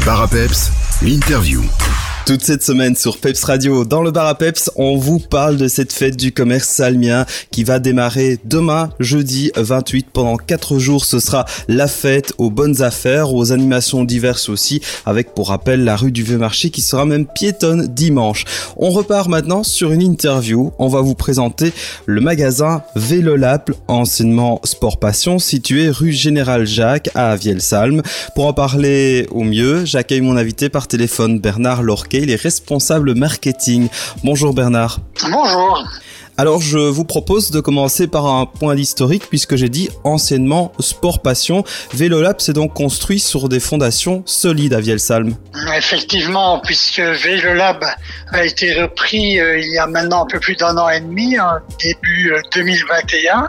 Le bar à peps, l'interview. Toute cette semaine sur Peps Radio, dans le bar à Peps, on vous parle de cette fête du commerce salmien qui va démarrer demain, jeudi 28. Pendant 4 jours, ce sera la fête aux bonnes affaires, aux animations diverses aussi, avec pour rappel la rue du Vieux Marché qui sera même piétonne dimanche. On repart maintenant sur une interview. On va vous présenter le magasin Vélolap, anciennement Sport Passion, situé rue Général Jacques à Vielsalm. Pour en parler au mieux, j'accueille mon invité par téléphone Bernard Lorquet il est responsable marketing. Bonjour Bernard. Bonjour. Alors je vous propose de commencer par un point d'historique puisque j'ai dit anciennement sport passion. Vélolab s'est donc construit sur des fondations solides à Vielsalm. Effectivement, puisque Vélolab a été repris euh, il y a maintenant un peu plus d'un an et demi, hein, début 2021. Euh,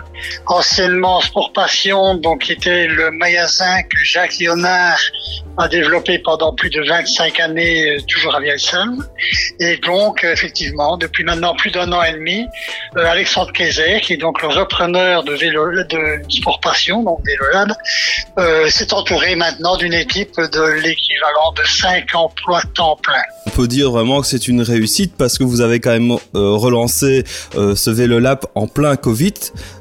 anciennement sport passion, donc était le magasin que Jacques Léonard a développé pendant plus de 25 années, euh, toujours à Vielsalm. Et donc effectivement, depuis maintenant plus d'un an et demi, Alexandre Kayser, qui est donc le repreneur de vélo de Sport Passion, donc Vélolab, euh, s'est entouré maintenant d'une équipe de l'équivalent de 5 emplois temps plein. On peut dire vraiment que c'est une réussite parce que vous avez quand même euh, relancé euh, ce Vélolab en plein Covid.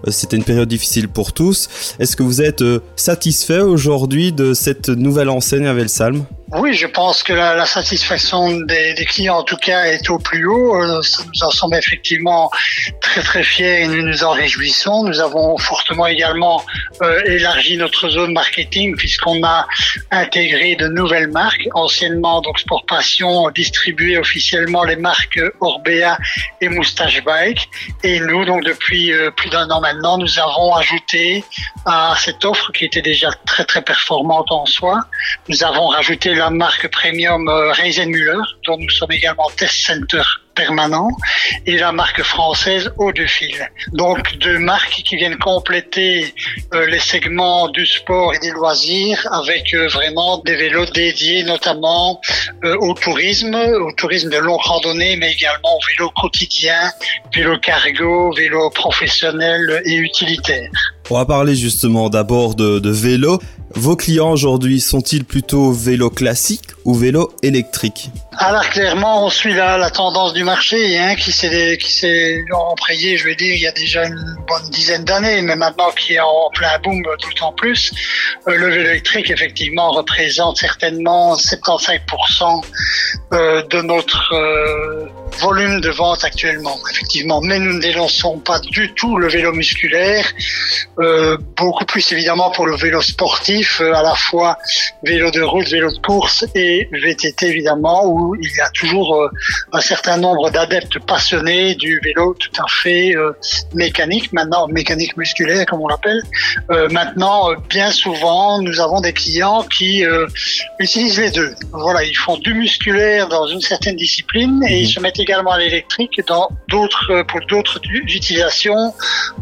Euh, c'était une période difficile pour tous. Est-ce que vous êtes satisfait aujourd'hui de cette nouvelle enseigne à Velsalm oui, je pense que la, satisfaction des, clients, en tout cas, est au plus haut. Euh, nous en sommes effectivement très très fiers et nous nous en réjouissons. Nous avons fortement également euh, élargi notre zone marketing puisqu'on a intégré de nouvelles marques. Anciennement, donc Sport Passion distribuait officiellement les marques Orbea et Moustache Bike. Et nous, donc depuis euh, plus d'un an maintenant, nous avons ajouté à cette offre qui était déjà très très performante en soi, nous avons rajouté la marque premium euh, Reisenmüller, dont nous sommes également test center permanent, et la marque française Eau de Fil. Donc deux marques qui viennent compléter euh, les segments du sport et des loisirs avec euh, vraiment des vélos dédiés notamment au tourisme, au tourisme de longue randonnée, mais également au vélo quotidien, vélo cargo, vélo professionnel et utilitaire. On va parler justement d'abord de, de vélo. Vos clients aujourd'hui sont-ils plutôt vélo classique ou vélo électrique Alors clairement, on suit la, tendance du marché hein, qui s'est emprayé, je vais dire, il y a déjà une bonne dizaine d'années, mais maintenant qui est en plein boom en plus. Euh, le vélo électrique, effectivement, représente certainement 75% euh, de notre euh, volume de vente actuellement, effectivement. Mais nous ne dénonçons pas du tout le vélo musculaire, beaucoup plus évidemment pour le vélo sportif euh, à la fois vélo de route, vélo de course et VTT évidemment, où il y a toujours euh, un certain nombre d'adeptes passionnés du vélo tout à fait euh, mécanique, maintenant mécanique musculaire comme on l'appelle. maintenant, bien souvent, nous avons des clients qui utilisent les deux. Voilà, ils font du musculaire dans une certaine discipline et ils mhm. se mettent également à l'électrique dans d'autres pour d'autres utilisations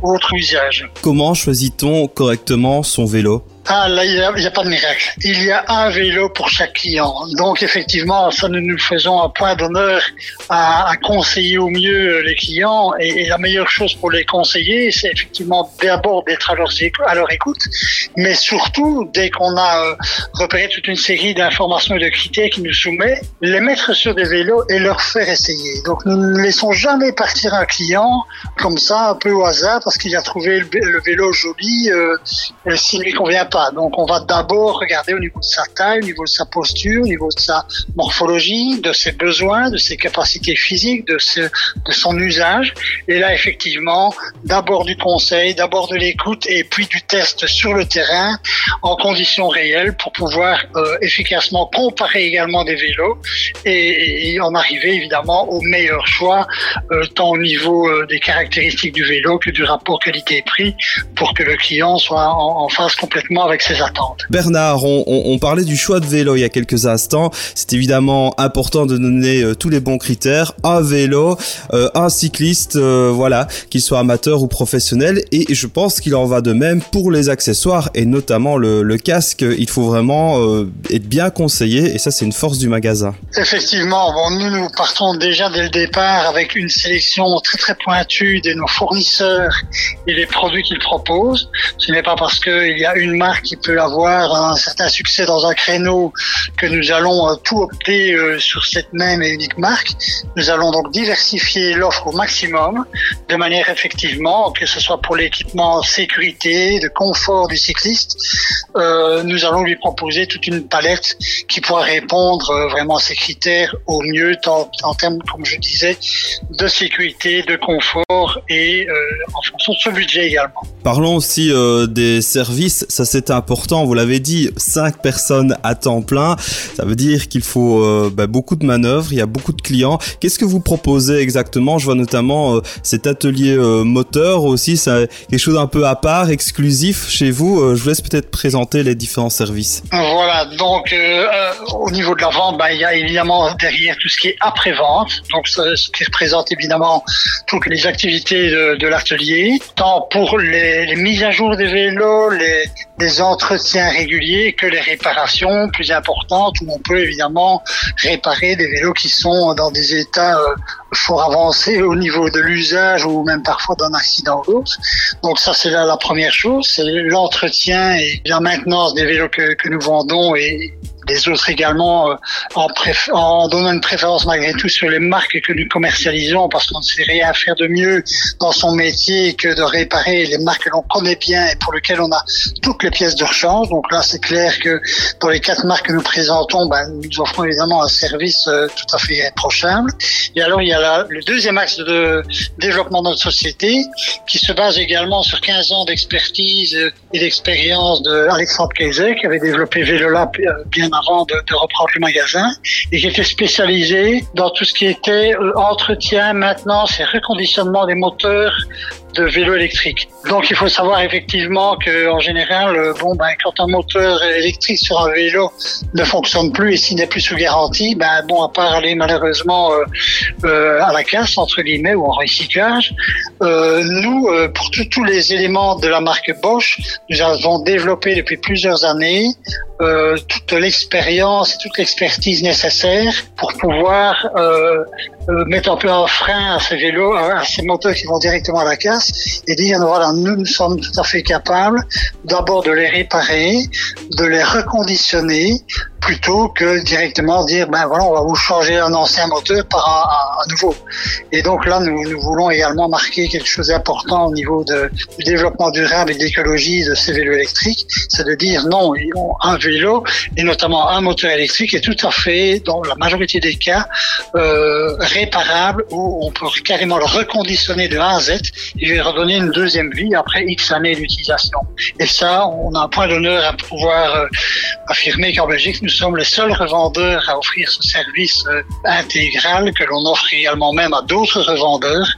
ou autres usages. Comment choisit-on correctement son vélo? Ah, là, il n'y a, pas de miracle. Il y a un vélo pour chaque client. Donc, effectivement, ça, nous nous faisons un point d'honneur à, conseiller au mieux les clients. Et, la meilleure chose pour les conseiller, c'est effectivement d'abord d'être à leur, à leur écoute, mais surtout, dès qu'on a euh, repéré toute une série d'informations et de critères qui nous soumet, les mettre sur des vélos et leur faire essayer. Donc, nous ne laissons jamais partir un client comme ça, un peu au hasard, parce qu'il a trouvé le, vélo joli, euh, s'il lui convient pas. Donc on va d'abord regarder au niveau de sa taille, au niveau de sa posture, au niveau de sa morphologie, de ses besoins, de ses capacités physiques, de, son usage. Et là, effectivement, d'abord du conseil, d'abord de l'écoute et puis du test sur le terrain en conditions réelles pour pouvoir euh, efficacement comparer également des vélos et, en arriver évidemment au meilleur choix, euh, tant au niveau euh, des caractéristiques du vélo que du rapport qualité-prix pour que le client soit en, en phase complètement avec ses attentes. Bernard, on, parlait du choix de vélo il y a quelques instants. C'est évidemment important de donner euh, tous les bons critères. Un vélo, euh, un cycliste, euh, voilà, qu'il soit amateur ou professionnel. Et je pense qu'il en va de même pour les accessoires et notamment le, casque. Il faut vraiment être bien conseillé et ça c'est une force du magasin. Effectivement, bon, nous nous partons déjà dès le départ avec une sélection très très pointue de nos fournisseurs et les produits qu'ils proposent. Ce n'est pas parce qu'il y a une marque qui peut avoir un certain succès dans un créneau que nous allons tout opter sur cette même et unique marque. Nous allons donc diversifier l'offre au maximum de manière effectivement que ce soit pour l'équipement sécurité, de confort du cycliste, euh, nous allons lui proposer toute une palette qui pourra répondre euh, vraiment à ces critères au mieux, tant en termes, comme je disais, de sécurité, de confort et euh, en fonction de ce budget également. Parlons aussi des services, ça c'est important, vous l'avez dit, 5 personnes à temps plein, ça veut dire qu'il faut bah, beaucoup de manœuvres, il y a beaucoup de clients. Qu'est-ce que vous proposez exactement? Je vois notamment cet atelier moteur aussi, c'est quelque chose un peu à part, exclusif chez vous. je vous laisse peut-être présenter les différents services. Voilà, donc euh, euh, au niveau de la vente, bah, il y a évidemment derrière tout ce qui est après-vente, donc ce, qui représente évidemment toutes les activités de, l'atelier, tant pour les, mises à jour des vélos, les, les entretiens réguliers que les réparations plus importantes où on peut évidemment réparer des vélos qui sont dans des états euh, fort avancés au niveau de l'usage ou même parfois d'un accident ou l'autre. Donc ça c'est la première chose, c'est l'entretien et la maintenance des vélos que, que nous vendons et les autres également euh, en, en, donnant une préférence malgré tout sur les marques que nous commercialisons parce qu'on ne sait rien faire de mieux dans son métier que de réparer les marques que l'on connaît bien et pour lesquelles on a toutes les pièces de rechange. Donc là, c'est clair que dans les quatre marques que nous présentons, ben, nous offrons évidemment un service euh, tout à fait irréprochable. Et alors, il y a le deuxième axe de développement de notre société qui se base également sur 15 ans d'expertise et d'expérience de Alexandre Kayser qui avait développé Vélolab euh, bien de, reprendre le magasin et j'étais spécialisé dans tout ce qui était euh, entretien, maintenance et reconditionnement des moteurs de vélo électrique. Donc il faut savoir effectivement que en général, euh, bon ben quand un moteur électrique sur un vélo ne fonctionne plus et s'il n'est plus sous garantie, ben bon à part aller malheureusement euh, à la casse entre guillemets ou en recyclage, nous pour tous les éléments de la marque Bosch, nous avons développé depuis plusieurs années toute l'expérience et toute l'expertise nécessaire pour pouvoir mettre un peu un frein à ces vélos, à ces moteurs qui vont directement à la casse et dire voilà, nous, nous sommes tout à fait capables d'abord de les réparer, de les reconditionner, plutôt que directement dire ben voilà on va vous changer un ancien moteur par un, nouveau et donc là nous, nous, voulons également marquer quelque chose d'important au niveau de, du développement durable et de l'écologie de ces vélos électriques c'est de dire non un vélo et notamment un moteur électrique est tout à fait dans la majorité des cas euh, réparable où on peut carrément le reconditionner de A à Z et lui redonner une deuxième vie après X années d'utilisation. Et ça on a un point d'honneur à pouvoir euh, affirmer qu'en Belgique nous sommes les seuls revendeurs à offrir ce service euh, intégral que l'on offre également même à d'autres revendeurs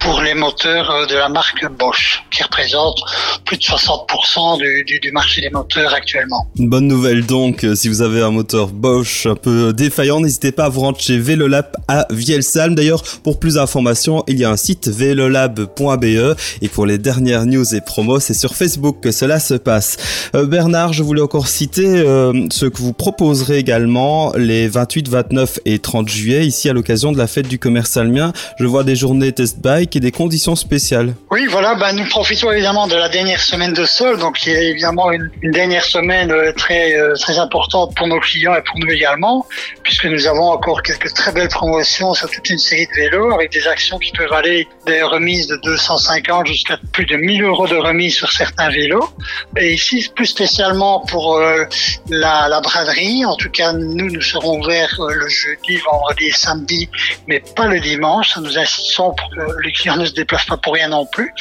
pour les moteurs euh, de la marque Bosch, qui représente plus de 60% du, du, marché des moteurs actuellement. Une bonne nouvelle donc, euh, si vous avez un moteur Bosch un peu défaillant, n'hésitez pas à vous rendre chez Velolab à Vielsalm. D'ailleurs, pour plus d'informations, il y a un site velolab.be et pour les dernières news et promos, c'est sur Facebook que cela se passe. Bernard, je voulais encore citer ce que vous proposerez également les 28, 29 et 30 juillet ici à l'occasion de la fête du commerce almien. Je vois des journées test bike et des conditions spéciales. Oui, voilà, bah, nous profitons évidemment de la dernière semaine de sol, donc qui est évidemment une, dernière semaine euh, très euh, très importante pour nos clients et pour nous également, puisque nous avons encore quelques très belles promotions sur toute une série de vélos avec des actions qui peuvent aller des remises de 250 jusqu'à plus de 1000 euros de remise sur certains vélos. Et ici, plus spécialement pour euh, la, la braderie en tout cas, nous, nous serons ouverts le jeudi, vendredi et samedi, mais pas le dimanche. Nous insistons pour que les clients ne se déplacent pas pour rien non plus.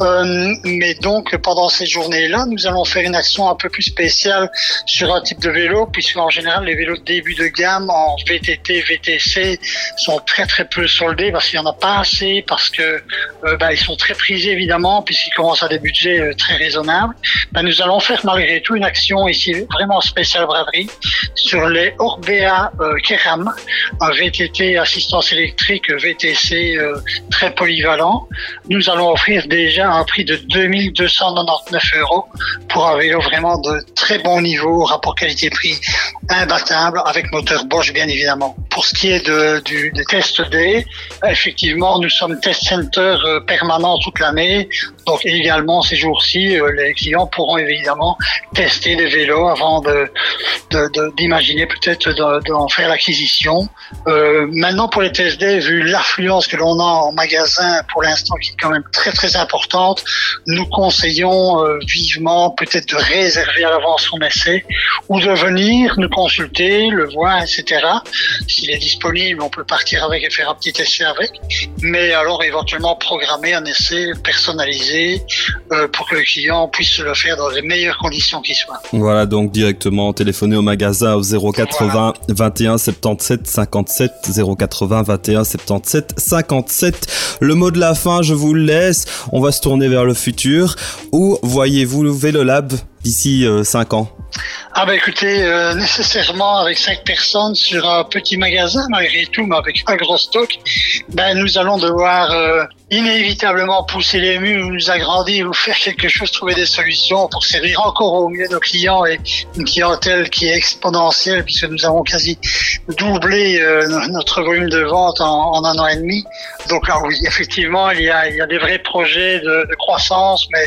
Euh, mais donc, pendant ces journées-là, nous allons faire une action un peu plus spéciale sur un type de vélo, puisque en général, les vélos de début de gamme en VTT, VTC sont très très peu soldés parce qu'il n'y en a pas assez, parce que euh, bah, ils sont très prisés évidemment, puisqu'ils commencent à des budgets très raisonnables. Bah, nous allons faire malgré tout une action ici vraiment spéciale braderie sur les Orbea euh, Keram, un VTT assistance électrique VTC euh, très polyvalent. Nous allons offrir déjà un prix de 2299 euros pour un vélo vraiment de très bon niveau, rapport qualité-prix imbattable, avec moteur Bosch bien évidemment. Pour ce qui est de, du, des tests D, effectivement, nous sommes test center euh, permanent toute l'année. Donc également ces jours-ci, euh, les clients pourront évidemment tester des vélos avant d'imaginer peut-être d'en faire l'acquisition. Euh, maintenant pour les tests D, vu l'affluence que l'on a en magasin pour l'instant qui est quand même très très importante, nous conseillons vivement peut-être de réserver à l'avance son essai ou de venir nous consulter, le voir, etc. Est disponible, on peut partir avec et faire un petit essai avec. Mais alors éventuellement programmer un essai personnalisé euh, pour que le client puisse le faire dans les meilleures conditions qui soient. Voilà, donc directement téléphoner au magasin au 080 21 77 57 080 21 77 57. Le mot de la fin, je vous le laisse. On va se tourner vers le futur. Où voyez-vous le Vélolab d'ici 5 euh, ans? Ah bah écoutez, euh, nécessairement avec cinq personnes sur un petit magasin, malgré tout, mais avec un gros stock, ben nous allons devoir euh, inévitablement pousser les murs, nous agrandir ou faire quelque chose, trouver des solutions pour servir encore au mieux nos clients et une clientèle qui est exponentielle puisque nous avons quasi doublé euh, notre volume de vente en, en, un an et demi. Donc là oui, effectivement, il y a, des vrais projets de, croissance, mais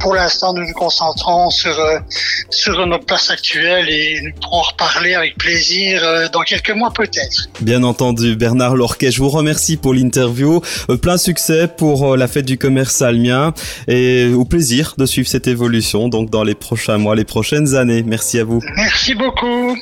pour l'instant, nous nous concentrons sur, sur notre place actuelle et nous pourrons reparler avec plaisir euh, dans quelques mois peut-être. Bien entendu, Bernard Lorquet, je vous remercie pour l'interview. Euh, plein succès pour euh, la fête du commerce almien et au plaisir de suivre cette évolution donc dans les prochains mois, les prochaines années. Merci à vous. Merci beaucoup.